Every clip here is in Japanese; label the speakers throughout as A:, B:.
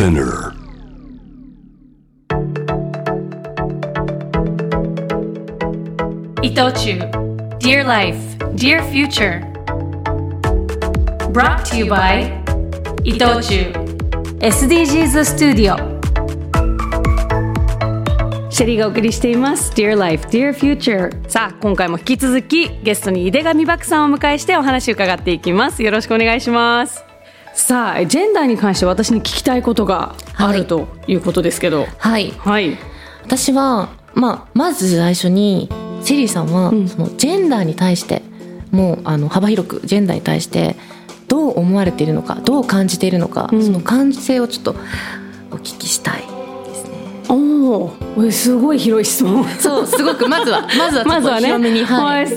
A: Spinner.
B: 伊藤忠 Dear Life, Dear Future. Brought to you by 伊藤忠 SDGs スタジオシェリーがお送りしています。Dear Life, Dear Future. さあ今回も引き続きゲストに井出上漠さんをお迎えしてお話を伺っていきます。よろしくお願いしますさあジェンダーに関して私に聞きたいことがあるということですけど。
C: はい。
B: はい、
C: 私は、まあ、まず最初にセリーさんは、
B: ん。
C: そのジェンダーに対してもうあの幅広くジェンダーに対してどう思われているのかどう感じているのか、
B: うん。
C: その感じ性をちょっとお聞きしたい。
B: おおすごい広い質問。
C: そうすごくまずは まずは
B: まずはね、
C: はい。
B: はい。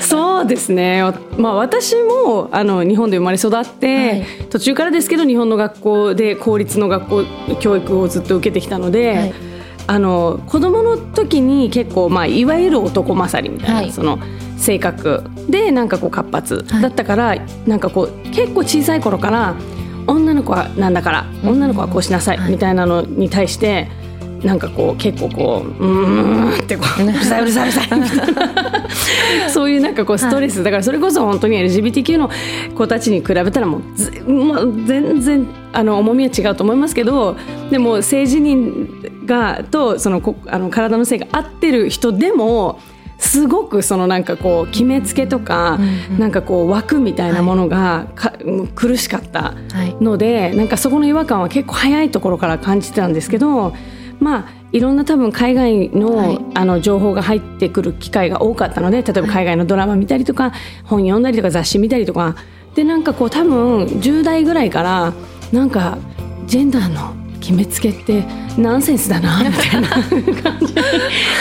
B: そうですね。まあ私もあの日本で生まれ育って、
C: はい。
B: 途中からですけど日本の学校で公立の学校教育をずっと受けてきたので、
C: はい。
B: あの子供の時に結構まあいわゆる男勝りみたいな、
C: はい。
B: その性格でなんかこう活発
C: はい。
B: だったから、なんかこう結構小さい頃から女の子はなんだから女の子はこうしなさい
C: はい。
B: みたいなのに対して。なんかこう結構こううーんってこううるさいうるさいうるさい。みたいなそういうなんかこうストレス、だからそれこそ本当に LGBTQ の子たちに比べたらもうず、まあ、全然あの重みは違うと思いますけどでも性自認がとそのこあの体の性が合ってる人でもすごくそのなんかこう決めつけとか、なんかこう枠みたいなものがか、苦しかった
C: はい。
B: のでなんかそこの違和感は結構早いところから感じてたんですけどまあいろんな多分海外の,、
C: はい。
B: あの情報が入ってくる機会が多かったので例えば海外のドラマ見たりとか、本読んだりとか雑誌見たりとかでなんかこう多分10代ぐらいからなんかジェンダーの決めつけってナンセンスだな みたいな感じに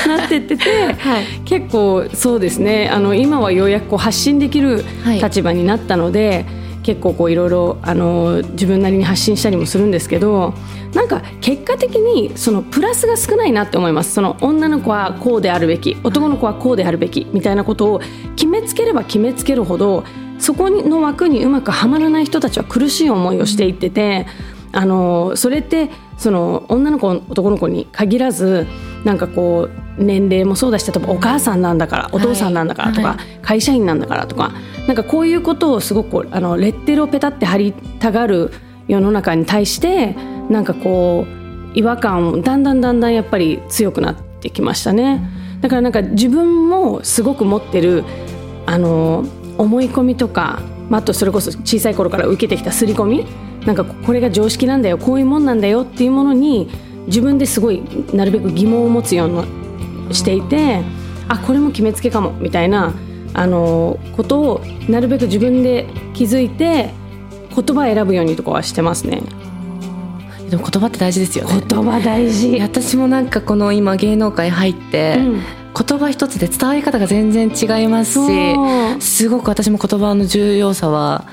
B: なってってて、
C: はい。
B: 結構そうですね。あの今はようやくこう発信できる
C: はい。
B: 立場になったので、結構こういろいろあの自分なりに発信したりもするんですけどなんか結果的にそのプラスが少ないなって思いますその女の子はこうであるべき男の子はこうであるべきみたいなことを決めつければ決めつけるほどそこの枠にうまくはまらない人たちは苦しい思いをしていってて。あのそれってその女の子男の子に限らずなんかこう年齢もそうだし例えばお母さんなんだからお父さんなんだからとか、
C: はい
B: 会社員なんだからとかなんかこういうことをすごくあのレッテルをペタって貼りたがる世の中に対してなんかこう違和感をだんだんだんだんやっぱり強くなってきましたね。だからなんか自分もすごく持ってるあの思い込みとか、まあ、あとそれこそ小さい頃から受けてきた刷り込みなんかこれが常識なんだよこういうもんなんだよっていうものに自分ですごいなるべく疑問を持つようにしていてあこれも決めつけかもみたいなあのことをなるべく自分で気づいて言葉を選ぶようにとかはしてますね。
C: でも言葉って大事ですよね。
B: 言葉大事
C: 私もなんかこの今芸能界入って、
B: うん
C: 言葉一つで伝わり方が全然違いますしすごく私も言葉の重要さは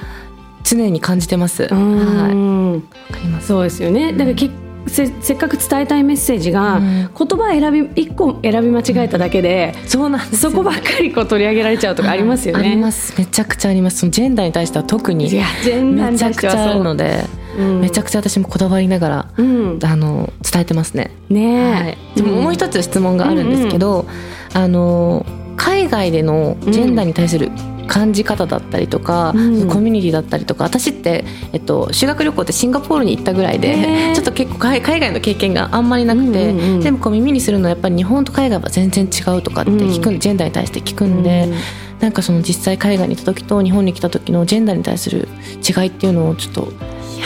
C: 常に感じてます。
B: う
C: はい、
B: ん
C: わかります。
B: そうですよね。だからけせせっかく伝えたいメッセージが、
C: うん。
B: 言葉選び一個選び間違えただけで、
C: そうなんですよ。
B: そこばっかりこう取り上げられちゃうとかありますよね。
C: あります。めちゃくちゃあります。そのジェンダーに対しては特に
B: いやジェンダー
C: めちゃくちゃあるので、
B: うん。
C: めちゃくちゃ私もこだわりながら、
B: うん、
C: あの伝えてますね。
B: ねえ、
C: はい、でももう一つ質問があるんですけど、あの海外でのジェンダーに対する感じ方だったりとか、
B: うん。
C: コミュニティだったりとか私って、えっと、修学旅行ってシンガポールに行ったぐらい
B: へ
C: で
B: ー。
C: ちょっと結構海海外の経験があんまりなくて、
B: うんうんうん。
C: でもこう耳にするのはやっぱり日本と海外は全然違うとかって聞く、
B: うん
C: ジェンダーに対して聞くんで、
B: うん
C: なんかその実際海外に行った時と日本に来た時のジェンダーに対する違いっていうのをちょっと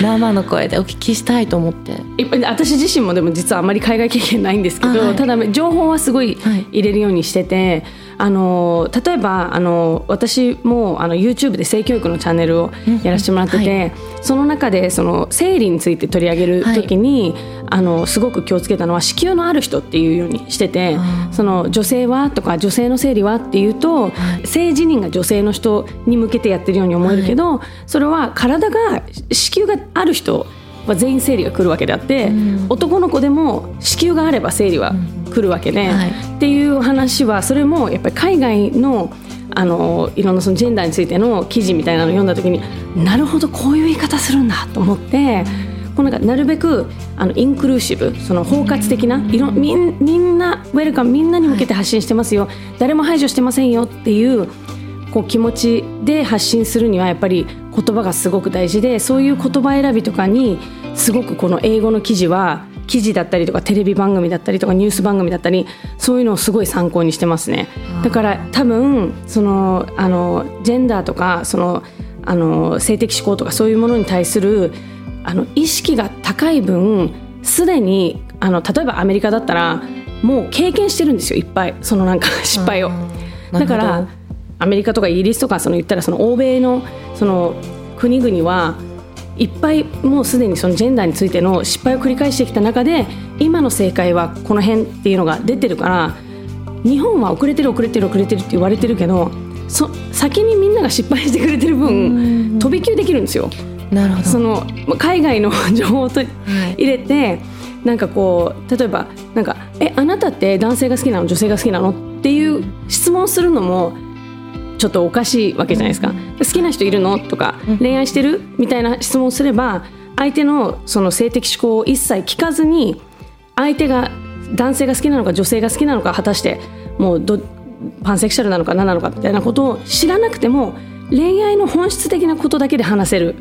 C: 生の声でお聞きしたいと思って。
B: 私自身もでも実はあまり海外経験ないんですけど、
C: あはい。
B: ただ情報はすごい
C: はい。
B: 入れるようにしてて、あの例えばあの私もあの YouTube で性教育のチャンネルをやらせてもらってて、
C: うん
B: その中でその生理について取り上げる時に、あのすごく気をつけたのは子宮のある人っていうようにしててその女性はとか女性の生理はっていうと、性自認が女性の人に向けてやってるように思えるけど、それは体が子宮がある人は全員生理が来るわけであって、
C: うん。
B: 男の子でも子宮があれば生理は来るわけで、
C: はい。
B: っていう話はそれもやっぱり海外のあのいろんなそのジェンダーについての記事みたいなのを読んだ時になるほどこういう言い方するんだと思ってこうなんかなるべくあのインクルーシブその包括的ないろみんみんなウェルカムみんなに向けて発信してますよ、誰も排除してませんよっていうこう気持ちで発信するにはやっぱり言葉がすごく大事でそういう言葉選びとかにすごくこの英語の記事は記事だったりとかテレビ番組だったりとかニュース番組だったりそういうのをすごい参考にしてますね。だから多分そのあのジェンダーとかそのあの性的指向とかそういうものに対するあの意識が高い分すでにあの例えばアメリカだったらもう経験してるんですよいっぱい。そのなんか 失敗を。だからアメリカとかイギリスとかその言ったらその欧米のその国々はいっぱいもうすでにそのジェンダーについての失敗を繰り返してきた中で今の正解はこの辺っていうのが出てるから日本は遅れてる遅れてる遅れてるって言われてるけどそ先にみんなが失敗してくれてる分飛び級できるんですよ。
C: なるほど
B: その海外の 情報をと入れて、なんかこう例えばなんか「えあなたって男性が好きなの？女性が好きなの?」っていう質問するのもちょっとおかしいわけじゃないですか。好きな人いるの？とか恋愛してる？みたいな質問をすれば相手のその性的指向を一切聞かずに相手が男性が好きなのか女性が好きなのか果たしてもうどパンセクシャルなのか何なのかみたいなことを知らなくても恋愛の本質的なことだけで話せる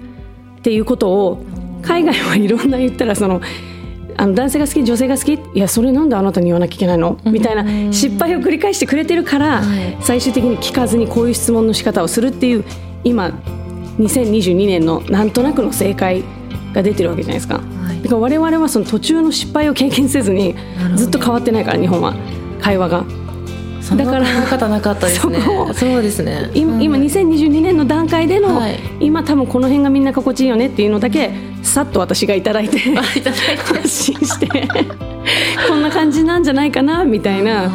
B: っていうことを海外は いろんな言ったらそのあの男性が好き女性が好きいやそれなんであなたに言わなきゃいけないの？みたいな失敗を繰り返してくれてるから最終的に聞かずにこういう質問の仕方をするっていう今2022年のなんとなくの正解が出てるわけじゃないですか。だから我々はその途中の失敗を経験せずにずっと変わってないから日本は会話が。
C: だから方なかったですね。そう。ですね。
B: 今,、今2022年の段階での、はい、今多分この辺がみんな心地いいよねっていうのだけさっと私がいただいて発信してこんな感じなんじゃないかなみたいな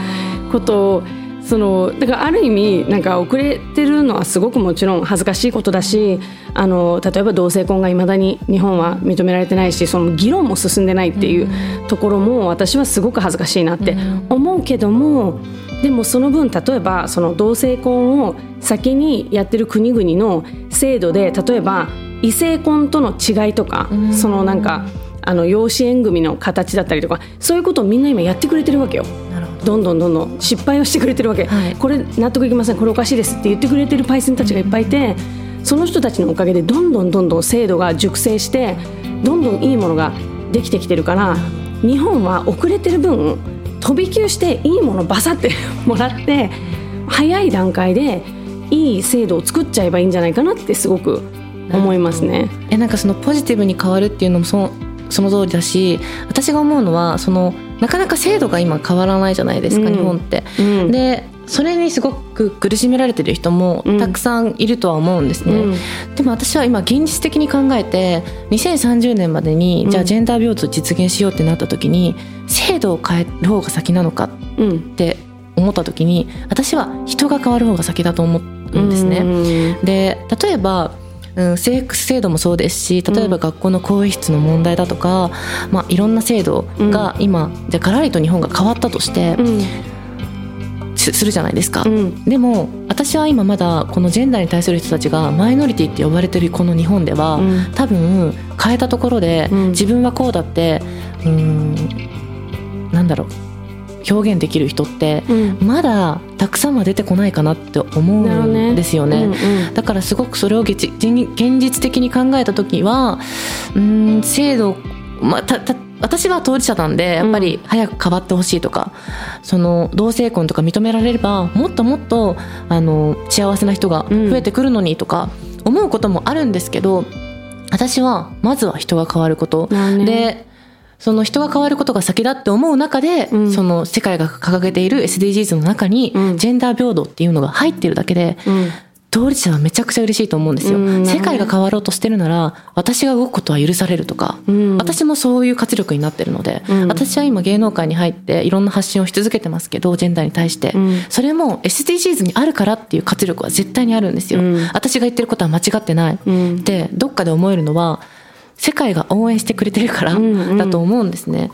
B: ことをそのだからある意味なんか遅れてるのはすごくもちろん恥ずかしいことだしあの例えば同性婚がいまだに日本は認められてないしその議論も進んでないっていうところも私はすごく恥ずかしいなって思うけどもでもその分例えばその同性婚を先にやってる国々の制度で例えば異性婚との違いとかそのなんかあの養子縁組の形だったりとかそういうことをみんな今やってくれてるわけよ。どんどんどんどん失敗をしてくれてるわけ、はい、これ納得いきません。これおかしいですって言ってくれてるパイセンたちがいっぱいいてその人たちのおかげでどんどんどんどん制度が熟成してどんどんいいものができてきてるから日本は遅れてる分飛び級していいものバサって もらって早い段階でいい制度を作っちゃえばいいんじゃないかなってすごく思いますね。
C: えなんかそのポジティブに変わるっていうのもそその通りだし私が思うのはそのなかなか制度が今変わらないじゃないですか、うん、日本って。うん、でそれにすごく苦しめられてる人もたくさんいるとは思うんですね、うん、でも私は今現実的に考えて2030年までにじゃあジェンダー平等実現しようってなった時に制度を変える方が先なのかって思った時に私は人が変わる方が先だと思うんですね。で例えばうん、制服制度もそうですし例えば学校の更衣室の問題だとか、うん、まあ、いろんな制度が今、うん、じゃがらりと日本が変わったとして、するじゃないですか、でも私は今まだこのジェンダーに対する人たちがマイノリティって呼ばれてるこの日本では、多分変えたところで、自分はこうだってうんなんだろう表現できる人って、まだたくさんは出てこないかなって思うんですよね、ね。うんうん、だからすごくそれを現実的に考えた時はうん制度、まあ、たた私は当事者なんでやっぱり早く変わってほしいとか、うん、その同性婚とか認められればもっともっとあの幸せな人が増えてくるのにとか思うこともあるんですけど、私はまずは人が変わること、でその人が変わることが先だって思う中で、うん、その世界が掲げている SDGs の中に、ジェンダー平等っていうのが入ってるだけで、当事者はめちゃくちゃ嬉しいと思うんですよ、うん、世界が変わろうとしてるなら私が動くことは許されるとか、うん、私もそういう活力になってるので、うん、私は今芸能界に入っていろんな発信をし続けてますけどジェンダーに対して、それも SDGs にあるからっていう活力は絶対にあるんですよ、私が言ってることは間違ってない、でどっかで思えるのは世界が応援してくれてるからだと思うんですね。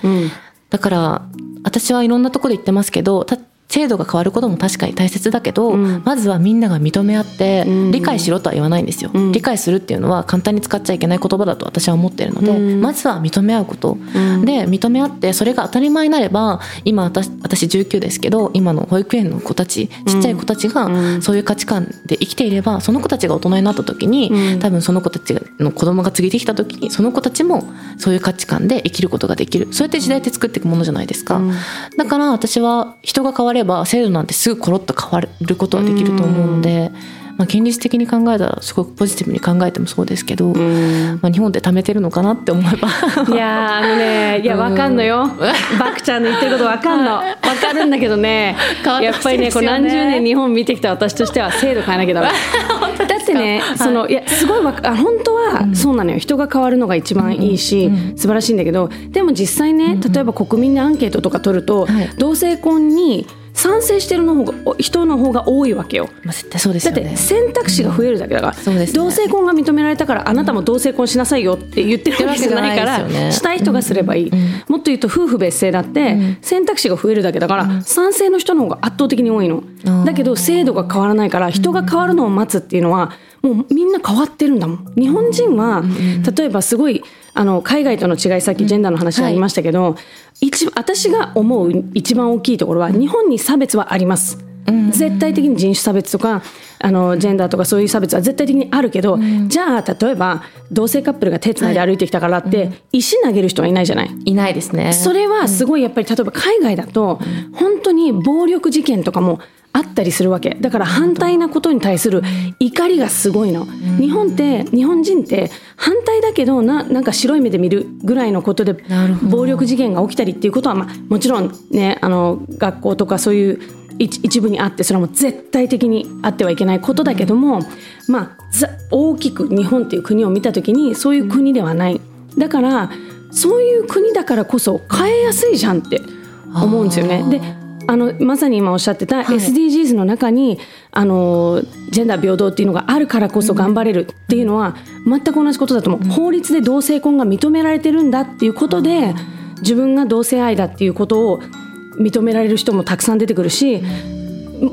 C: だから私はいろんなとこで言ってますけど世制度が変わることも確かに大切だけど、
B: うん。
C: まずはみんなが認め合って
B: うん。
C: 理解しろとは言わないんですよ、
B: うん。
C: 理解するっていうのは簡単に使っちゃいけない言葉だと私は思っているので、
B: うん。
C: まずは認め合うこと、
B: うん。
C: で認め合ってそれが当たり前になれば今私私19ですけど今の保育園の子たちちっちゃい子たち
B: うん。
C: がそういう価値観で生きていればその子たちが大人になった時に、
B: うん。
C: 多分その子たちの子供が継ぎてきた時にその子たちもそういう価値観で生きることができる。そうやって時代って作っていくものじゃないですか、
B: うん。
C: だから私は人が変われば制度なんてすぐコロッと変わることはできると思うので、まあ、現実的に考えたらすごくポジティブに考えてもそうですけど、
B: うん。
C: まあ、日本って貯めてるのかなって思えば。
B: いやーあのねいやわかんのよ。バクちゃんの言ってることわかんの。わかるんだけどね。
C: 変わって
B: やっぱりねこう何十年日本見てきた私としては制度変えなきゃダメ。だってねそのい。やすごいわかあ本当はそうなのよ。人が変わるのが一番いいし素晴らしいんだけどでも実際ね例えば国民でアンケートとか取ると
C: はい。
B: 同性婚に賛成してるの方が人の方が多いわけよ。
C: まあ絶対そうです
B: だって。選択肢が増えるだけだから、
C: そうですね。
B: 同性婚が認められたからあなたも同性婚しなさいよって言ってるわけじゃないから、したい人がすればいい、もっと言うと夫婦別姓だって選択肢が増えるだけだから、賛成の人の方が圧倒的に多いの、だけど制度が変わらないから人が変わるのを待つっていうのはもうみんな変わってるんだもん。日本人は例えばすごいあの海外との違いさっきジェンダーの話ありましたけど、一私が思う一番大きいところは日本に差別はあります。絶対的に人種差別とかあのジェンダーとかそういう差別は絶対的にあるけど、じゃあ例えば同性カップルが手つないで歩いてきたからって、石投げる人はいないじゃない？
C: いないですね。
B: それはすごいやっぱり例えば海外だと本当に暴力事件とかもあったりするわけ。だから反対なことに対する怒りがすごいの。日本って日本人って反対だけどななんか白い目で見るぐらいのことで暴力事件が起きたりっていうことは、まあ、もちろんねあの学校とかそういう一一部にあってそれはもう絶対的にあってはいけないことだけども、まあ、ざ大きく日本っていう国を見た時にそういう国ではない。だからそういう国だからこそ変えやすいじゃんって思うんですよね。であのまさに今おっしゃってた SDGs の中に、あのジェンダー平等っていうのがあるからこそ頑張れるっていうのは全く同じことだと思う、法律で同性婚が認められてるんだっていうことで自分が同性愛だっていうことを認められる人もたくさん出てくるし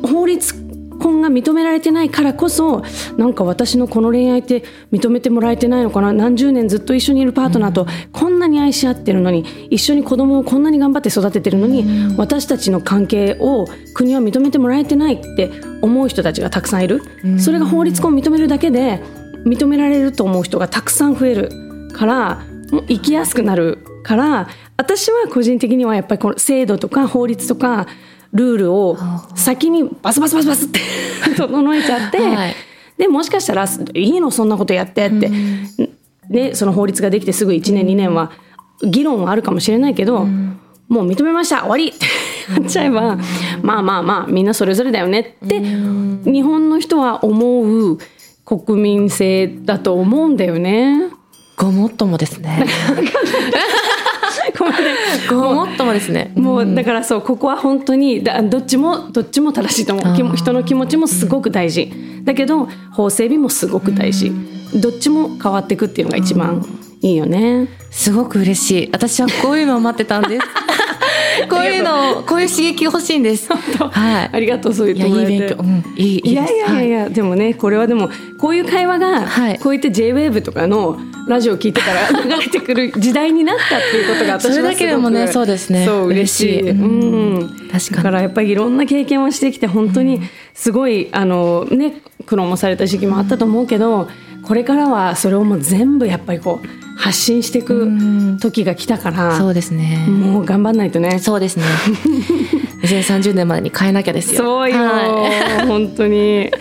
B: 法律婚が認められてないからこそなんか私のこの恋愛って認めてもらえてないのかな？何十年ずっと一緒にいるパートナーとこんなに愛し合ってるのに一緒に子供をこんなに頑張って育ててるのに私たちの関係を国は認めてもらえてないって思う人たちがたくさんいる。それが法律婚を認めるだけで認められると思う人がたくさん増えるから生きやすくなるから私は個人的にはやっぱりこの制度とか法律とかルールを先にバスバスバスバスって 整えちゃって、
C: はい。
B: でもしかしたら「いいのそんなことやって」って、ね、その法律ができてすぐ1年2年は議論はあるかもしれないけど、もう認めました終わりってなっちゃえば、まあまあまあみんなそれぞれだよねって、日本の人は思う国民性だと思うんだよね。
C: ごもっともですね。
B: ごめんね
C: ごもっともですね。
B: もうだからそうここは本当にだどっちもどっちも正しいと思う人の気持ちもすごく大事だけど法整備もすごく大事どっちも変わっていくっていうのが一番いいよね。
C: すごく嬉しい。私はこういうのを待ってたんです。こういうのをこういう刺激欲しいんです。はい。
B: ありがとうそう
C: いや
B: てもらえて
C: いい勉強。うん。いいい
B: やいやいやいや、でもねこれはでもこういう会話が、
C: はい。
B: こうやって JWAVE とかのラジオを聞いてたら 流れてくる時代になったっていうことが私はすごく
C: それだけでもねそうですね。
B: そう嬉しい。
C: 嬉しい。
B: うん。
C: 確かに。
B: だからやっぱりいろんな経験をしてきて本当にすごい、あのね苦労もされた時期もあったと思うけどこれからはそれをもう全部やっぱりこう発信していく時が来たから、
C: そうですね。
B: もう頑張んないとね。
C: そうですね。2030年までに変えなきゃですよ。
B: そうよ、
C: は
B: 本当に。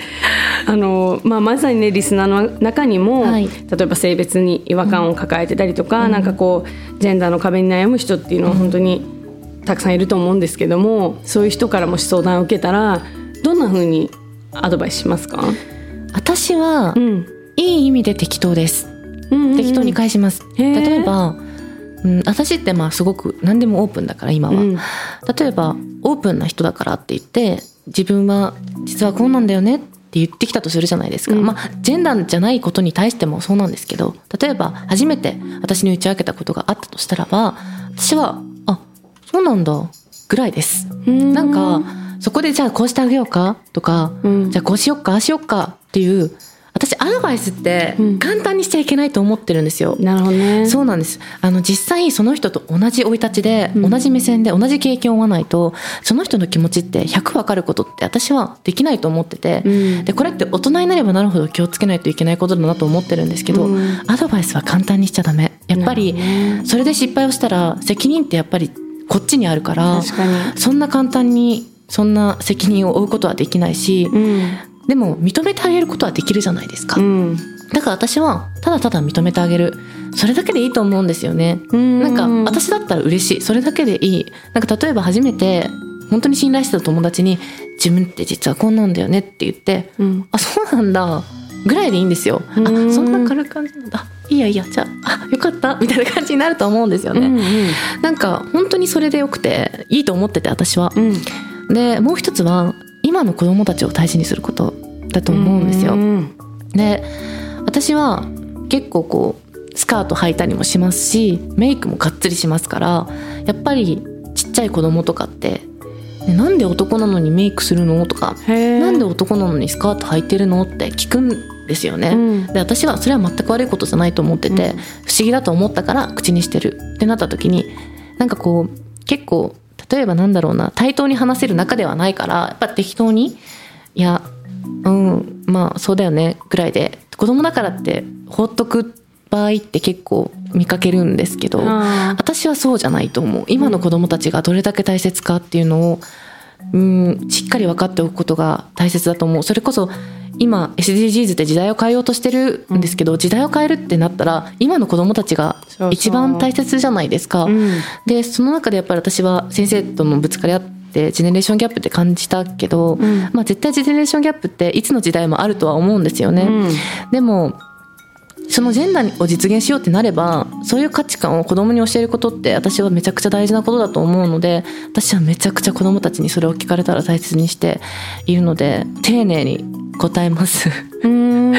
B: あの、まあ、まさにねリスナーの中にも、
C: はい。
B: 例えば性別に違和感を抱えてたりとか、なんかこうジェンダーの壁に悩む人っていうのは本当にたくさんいると思うんですけどもそういう人からもし相談を受けたらどんな風にアドバイスしますか、
C: い私は
B: うん
C: いい意味で適当です。
B: うんうん
C: 適当に返します。例えば、うん、私ってまあすごく何でもオープンだから今は、
B: うん。
C: 例えばオープンな人だからって言って自分は実はこうなんだよねって言ってきたとするじゃないですか、
B: うん。
C: まあジェンダーじゃないことに対してもそうなんですけど例えば初めて私に打ち明けたことがあったとしたらば私はあそうなんだぐらいです。
B: うん。
C: なんかそこでじゃあこうしてあげようかとか、
B: うん。
C: じゃあこうしよっかああしよっかっていう私アドバイスって
B: うん。
C: 簡単にしちゃいけないと思ってるんですよ。
B: なるほどね。
C: そうなんです。あの実際その人と同じ生い立ちで、
B: うん。
C: 同じ目線で同じ経験を負わないとその人の気持ちって100分かることって私はできないと思ってて、
B: うん。
C: でこれって大人になればなるほど気をつけないといけないことだなと思ってるんですけど、
B: うん。
C: アドバイスは簡単にしちゃダメ。やっぱりそれで失敗をしたら責任ってやっぱりこっちにあるからそんな簡単にそんな責任を負うことはできないし、
B: うん
C: でも認めてあげることはできるじゃないですか、
B: うん。
C: だから私はただただ認めてあげる。それだけでいいと思うんですよね、なんか私だったら嬉しい。それだけでいい。なんか例えば初めて本当に信頼してた友達に「自分って実はこんなんだよね」って言って
B: うん「
C: あそうなんだ」ぐらいでいいんですよ。あ
B: うん。
C: そんな軽い感じなんだあいいやいいやじゃああよかった。みたいな感じになると思うんですよね。
B: うん。
C: なんか本当にそれでよくていいと思ってて私は。
B: うん。
C: でもう一つは今の子供たちを大事にすることだと思うんですよ。
B: ん
C: で私は結構こうスカート履いたりもしますしメイクもがっつりしますからやっぱりちっちゃい子供とかって「ねなんで男なのにメイクするの?」とか「
B: へー
C: なんで男なのにスカート履いてるの?」って聞くんですよね。
B: うん
C: で私はそれは全く悪いことじゃないと思ってて、
B: うん
C: 不思議だと思ったから口にしてるってなった時になんかこう結構例えばなんだろうな対等に話せる仲ではないからやっぱ適当にいやうんまあそうだよねぐらいで子供だからって放っとく場合って結構見かけるんですけど
B: あ
C: 私はそうじゃないと思う。今の子供たちがどれだけ大切かっていうのをうんしっかり分かっておくことが大切だと思う。それこそ今 SDGs って時代を変えようとしてるんですけど、時代を変えるってなったら今の子供たちが一番大切じゃないですか。でその中でやっぱり私は先生とのぶつかり合ってジェネレーションギャップって感じたけど、
B: ん。
C: まあ絶対ジェネレーションギャップっていつの時代もあるとは思うんですよね。
B: うん。
C: でもそのジェンダーを実現しようってなればそういう価値観を子供に教えることって私はめちゃくちゃ大事なことだと思うので私はめちゃくちゃ子供たちにそれを聞かれたら大切にしているので丁寧に答えます。
B: うん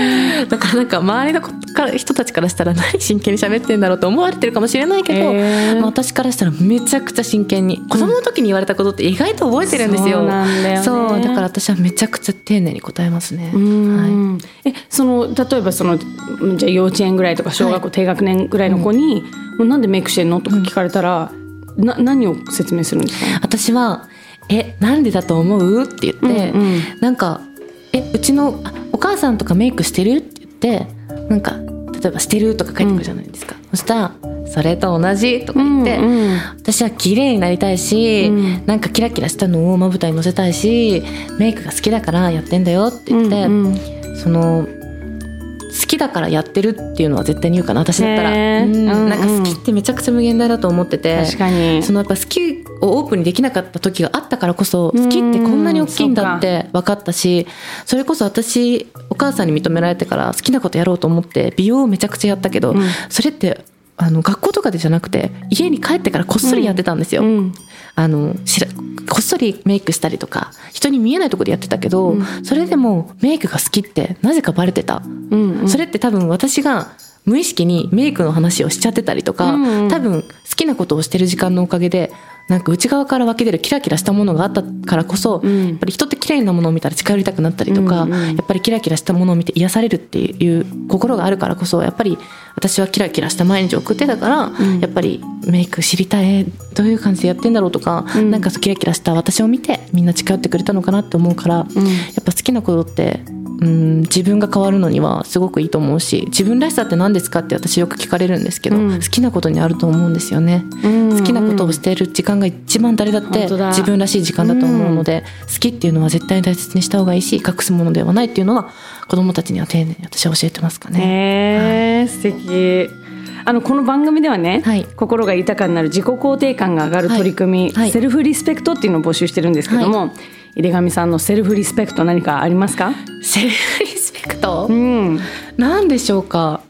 C: だからなんか周りの子から人たちからしたら何真剣に喋ってんだろうと思われてるかもしれないけど、
B: へー
C: まあ、私からしたらめちゃくちゃ真剣に子供の時に言われたことって意外と覚えてるんですよ。
B: そうなん
C: そうだから私はめちゃくちゃ丁寧に答えますね。
B: うんえその例えばそのじゃあ幼稚園ぐらいとか小学校低学年ぐらいの子に「もうなんでメイクしてんの?」とか聞かれたら、な何を説明するんですか？
C: 私は「えなんでだと思う?」って言って、
B: うんうん
C: なんか「えうちのあお母さんとかメイクしてる?」って言ってなんか例えば「してる?」とか書いてくるじゃないですか、そしたら「それと同じ」とか言って、
B: うんうん
C: 私は綺麗になりたいし、
B: うん
C: なんかキラキラしたのをまぶたに乗せたいしメイクが好きだからやってんだよって言って、
B: うんうん
C: その好きだからやってるっていうのは絶対に言うかな私だったら、うん。なんか好きってめちゃくちゃ無限大だと思ってて。
B: 確かに。
C: そのやっぱ好きをオープンにできなかった時があったからこそ
B: うん
C: 好きってこんなに大きいんだって分かったしそれこそ私お母さんに認められてから好きなことやろうと思って美容をめちゃくちゃやったけど、
B: うん。
C: それってあの学校とかでじゃなくて家に帰ってからこっそりやってたんですよ。
B: うん
C: あのしらこっそりメイクしたりとか人に見えないところでやってたけど、
B: うん。
C: それでもメイクが好きってなぜかバレてた、
B: うんうん。
C: それって多分私が無意識にメイクの話をしちゃってたりとか、
B: うんうん。
C: 多分好きなことをしてる時間のおかげでなんか内側から湧き出るキラキラしたものがあったからこそ、
B: うん。
C: やっぱり人って綺麗なものを見たら近寄りたくなったりとか、
B: うんうん。
C: やっぱりキラキラしたものを見て癒されるっていう心があるからこそやっぱり私はキラキラした毎日を送ってたから、
B: ん。
C: やっぱりメイク知りたいどういう感じでやってんだろうとか、
B: うん。
C: なんかキラキラした私を見てみんな近寄ってくれたのかなって思うから、
B: うん。
C: やっぱ好きなことってうん自分が変わるのにはすごくいいと思うし自分らしさって何ですかって私よく聞かれるんですけど、
B: うん。
C: 好きなことにあると思うんですよね、
B: うん。
C: 好きなことをしている時間が一番誰だって自分らしい時間だと思うので、好きっていうのは絶対に大切にした方がいいし隠すものではないっていうのは子供たちには丁寧に私は教えてますかね。
B: へえ素敵。あのこの番組ではね、
C: はい。
B: 心が豊かになる自己肯定感が上がる取り組み、
C: はい。はい
B: セルフリスペクトっていうのを募集してるんですけども、井出上さんのセルフリスペクト何かありますか？
C: セルフリスペクト？
B: うん。
C: なんでしょうか？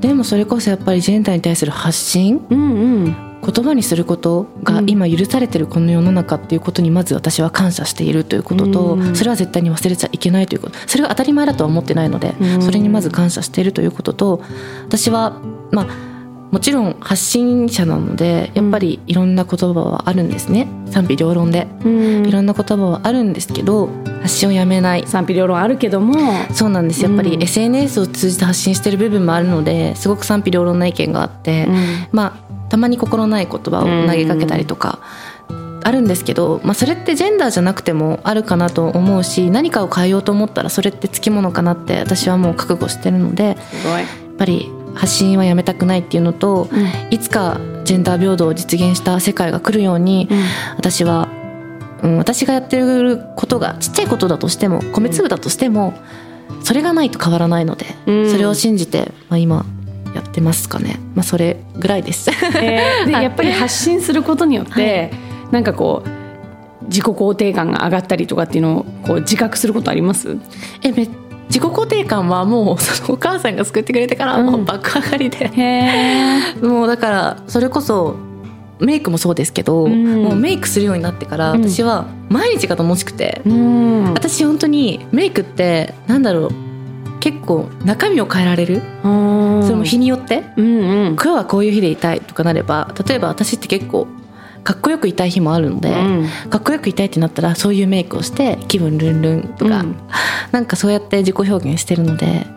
C: でもそれこそやっぱりジェンダーに対する発信？
B: うんうん。
C: 言葉にすることが今許されてるこの世の中っていうことにまず私は感謝しているということと、
B: うん。
C: それは絶対に忘れちゃいけないということ。それが当たり前だとは思ってないので、
B: うん。
C: それにまず感謝しているということと私はまあもちろん発信者なのでやっぱりいろんな言葉はあるんですね。賛否両論で、
B: うん、
C: いろんな言葉はあるんですけど発信をやめない。
B: 賛否両論あるけども。
C: そうなんです。やっぱり SNS を通じて発信してる部分もあるのですごく賛否両論な意見があって、うん、まあたまに心ない言葉を投げかけたりとか、あるんですけど、まあ、それってジェンダーじゃなくてもあるかなと思うし何かを変えようと思ったらそれってつきものかなって私はもう覚悟してるのでやっぱり発信はやめたくないっていうのと、うん、いつかジェンダー平等を実現した世界が来るように、うん、私は、うん、私がやってることがちっちゃいことだとしても米粒だとしても、それがないと変わらないので、それを信じて、まあ、今やってますかね、まあ、それぐらいです。
B: えー、で やっぱり発信することによって、はい、なんかこう自己肯定感が上がったりとかっていうのをこう自覚することあります？
C: えめ自己肯定感はもうその お母さんが救ってくれてからもう爆上がりで、うん、もうだからそれこそメイクもそうですけど、うん、もうメイクするようになってから私は毎日が楽しくて、うん、私本当にメイクってなんだろう結構中身を変えられる？それも日によって、うんうん、今日はこういう日でいたいとかなれば例えば私って結構かっこよくいたい日もあるので、うん、かっこよくいたいってなったらそういうメイクをして気分ルンルンとか、うん、なんかそうやって自己表現してるので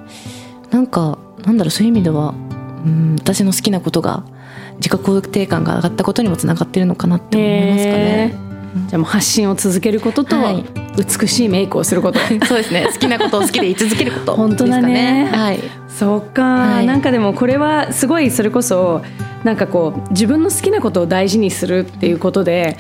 C: なんかなんだろうそういう意味では、うん、私の好きなことが自己肯定感が上がったことにもつながってるのかなって思いますかね。
B: じゃあもう発信を続けることと、はい、美しいメイクをすること。
C: そうですね。好きなことを好きで言い続けること
B: 本当だね、
C: ね、はい、
B: そうか、はい、なんかでもこれはすごいそれこそなんかこう自分の好きなことを大事にするっていうことで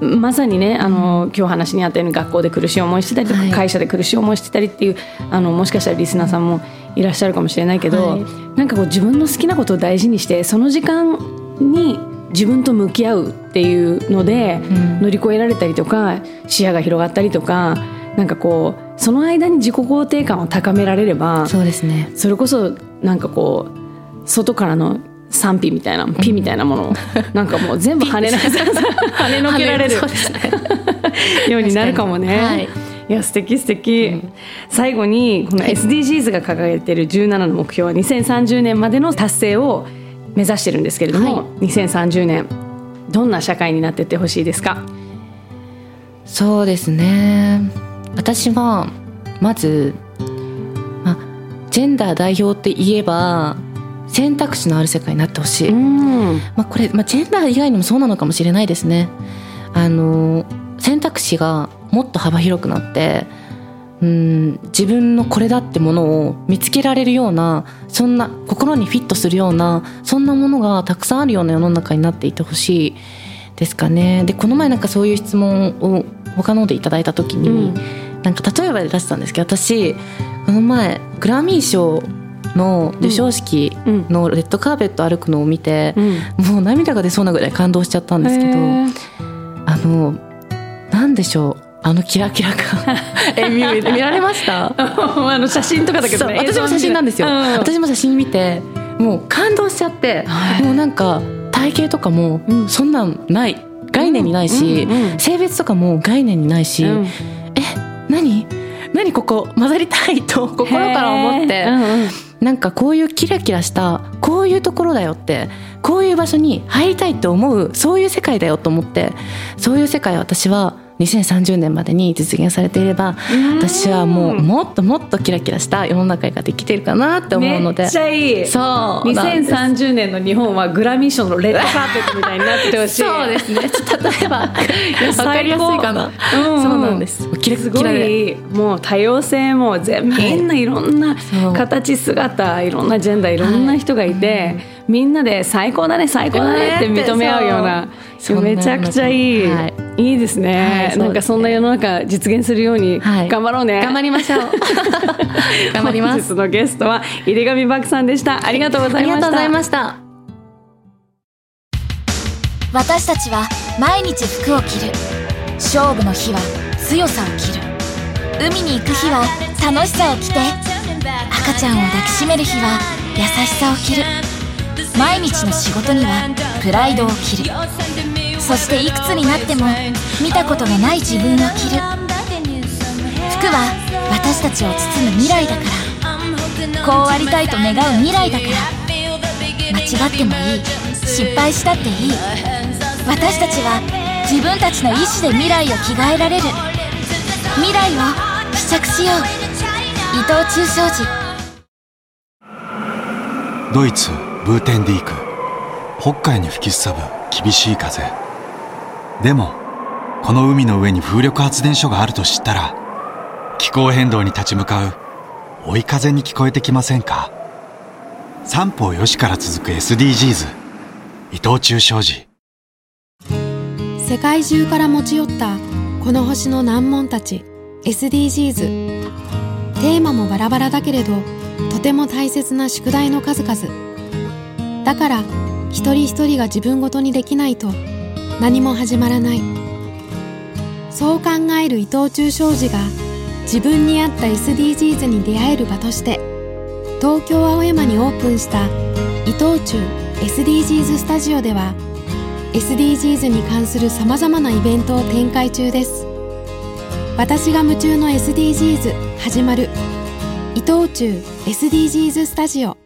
B: まさにねあの今日話にあったように学校で苦しい思いしてたりとか、はい、会社で苦しい思いしてたりっていうあのもしかしたらリスナーさんもいらっしゃるかもしれないけど、はい、なんかこう自分の好きなことを大事にしてその時間に自分と向き合うっていうので、乗り越えられたりとか視野が広がったりとかなんかこうその間に自己肯定感を高められれば
C: そうですね。
B: それこそなんかこう外からの賛否みたいなピみたいなものを なんかもう全部跳ねな 跳ねのけられる、ね、ようになるかもね。はい。いや素敵素敵、うん、最後にこの SDGs が掲げている17の目標は2030年までの達成を目指してるんですけれども、はい、2030年どんな社会になっていってほしいですか？
C: そうですね私はまず、まジェンダー代表って言えば選択肢のある世界になってほしい、まあ、これ、まあ、ジェンダー以外にもそうなのかもしれないですね。あの選択肢がもっと幅広くなってうん自分のこれだってものを見つけられるようなそんな心にフィットするようなそんなものがたくさんあるような世の中になっていてほしい。ですかね。でこの前なんかそういう質問を他のでいただいた時に、うん、なんか例えばで出したんですけど私この前グラミー賞の授賞式のレッドカーペット歩くのを見て、うん、もう涙が出そうなぐらい感動しちゃったんですけどあのなんでしょうあのキラキラ感。え見見られました？
B: あの写真とかだけど、ね、
C: 私も写真なんですよ、うん、私も写真見てもう感動しちゃって、はい、もうなんか体型とかもそんなんない概念にないし、うんうんうん、性別とかも概念にないし、うん、え何？何ここ？混ざりたいと心から思って、うんうん、なんかこういうキラキラしたこういうところだよってこういう場所に入りたいって思うそういう世界だよと思ってそういう世界私は2030年までに実現されていれば私はもうもっともっとキラキラした世の中ができてるかなって思うので。
B: めっちゃいい。
C: そう。
B: 2030年の日本はグラミー賞のレッドカーペットみたいになってほしい。
C: そうですね。例えば 分かりやすいかな、うんうん、そうなんです。
B: キラキラで。もう多様性も全みんないろんな形姿いろんなジェンダーいろんな人がいて、はいみんなで最高だね最高だねって認め合うような。めちゃくちゃいい、はい、いいですね。はい、なんかそんな世の中実現するように頑張ろうね、
C: はい、頑張りましょう。頑張ります。
B: 本日のゲストは井出上漠さんでした。ありがとうございました。ありがとうございました。
A: 私たちは毎日服を着る。勝負の日は強さを着る。海に行く日は楽しさを着て赤ちゃんを抱きしめる日は優しさを着る毎日の仕事にはプライドを着る。そしていくつになっても見たことのない自分を着る。服は私たちを包む未来だから。こうありたいと願う未来だから。間違ってもいい。失敗したっていい。私たちは自分たちの意志で未来を着替えられる。未来を試着しよう。伊藤忠商事
D: ドイツ。ブーテンディーク。北海に吹きすさぶ厳しい風。でもこの海の上に風力発電所があると知ったら気候変動に立ち向かう追い風に聞こえてきませんか？三方よしから続く SDGs 伊藤忠商事。
E: 世界中から持ち寄ったこの星の難問たち。SDGs テーマもバラバラだけれどとても大切な宿題の数々。だから一人一人が自分ごとにできないと何も始まらない。そう考える伊藤忠商事が自分に合った SDGs に出会える場として東京青山にオープンした伊藤忠 SDGs スタジオでは SDGs に関するさまざまなイベントを展開中です。私が夢中の SDGs 始まる。伊藤忠 SDGs スタジオ。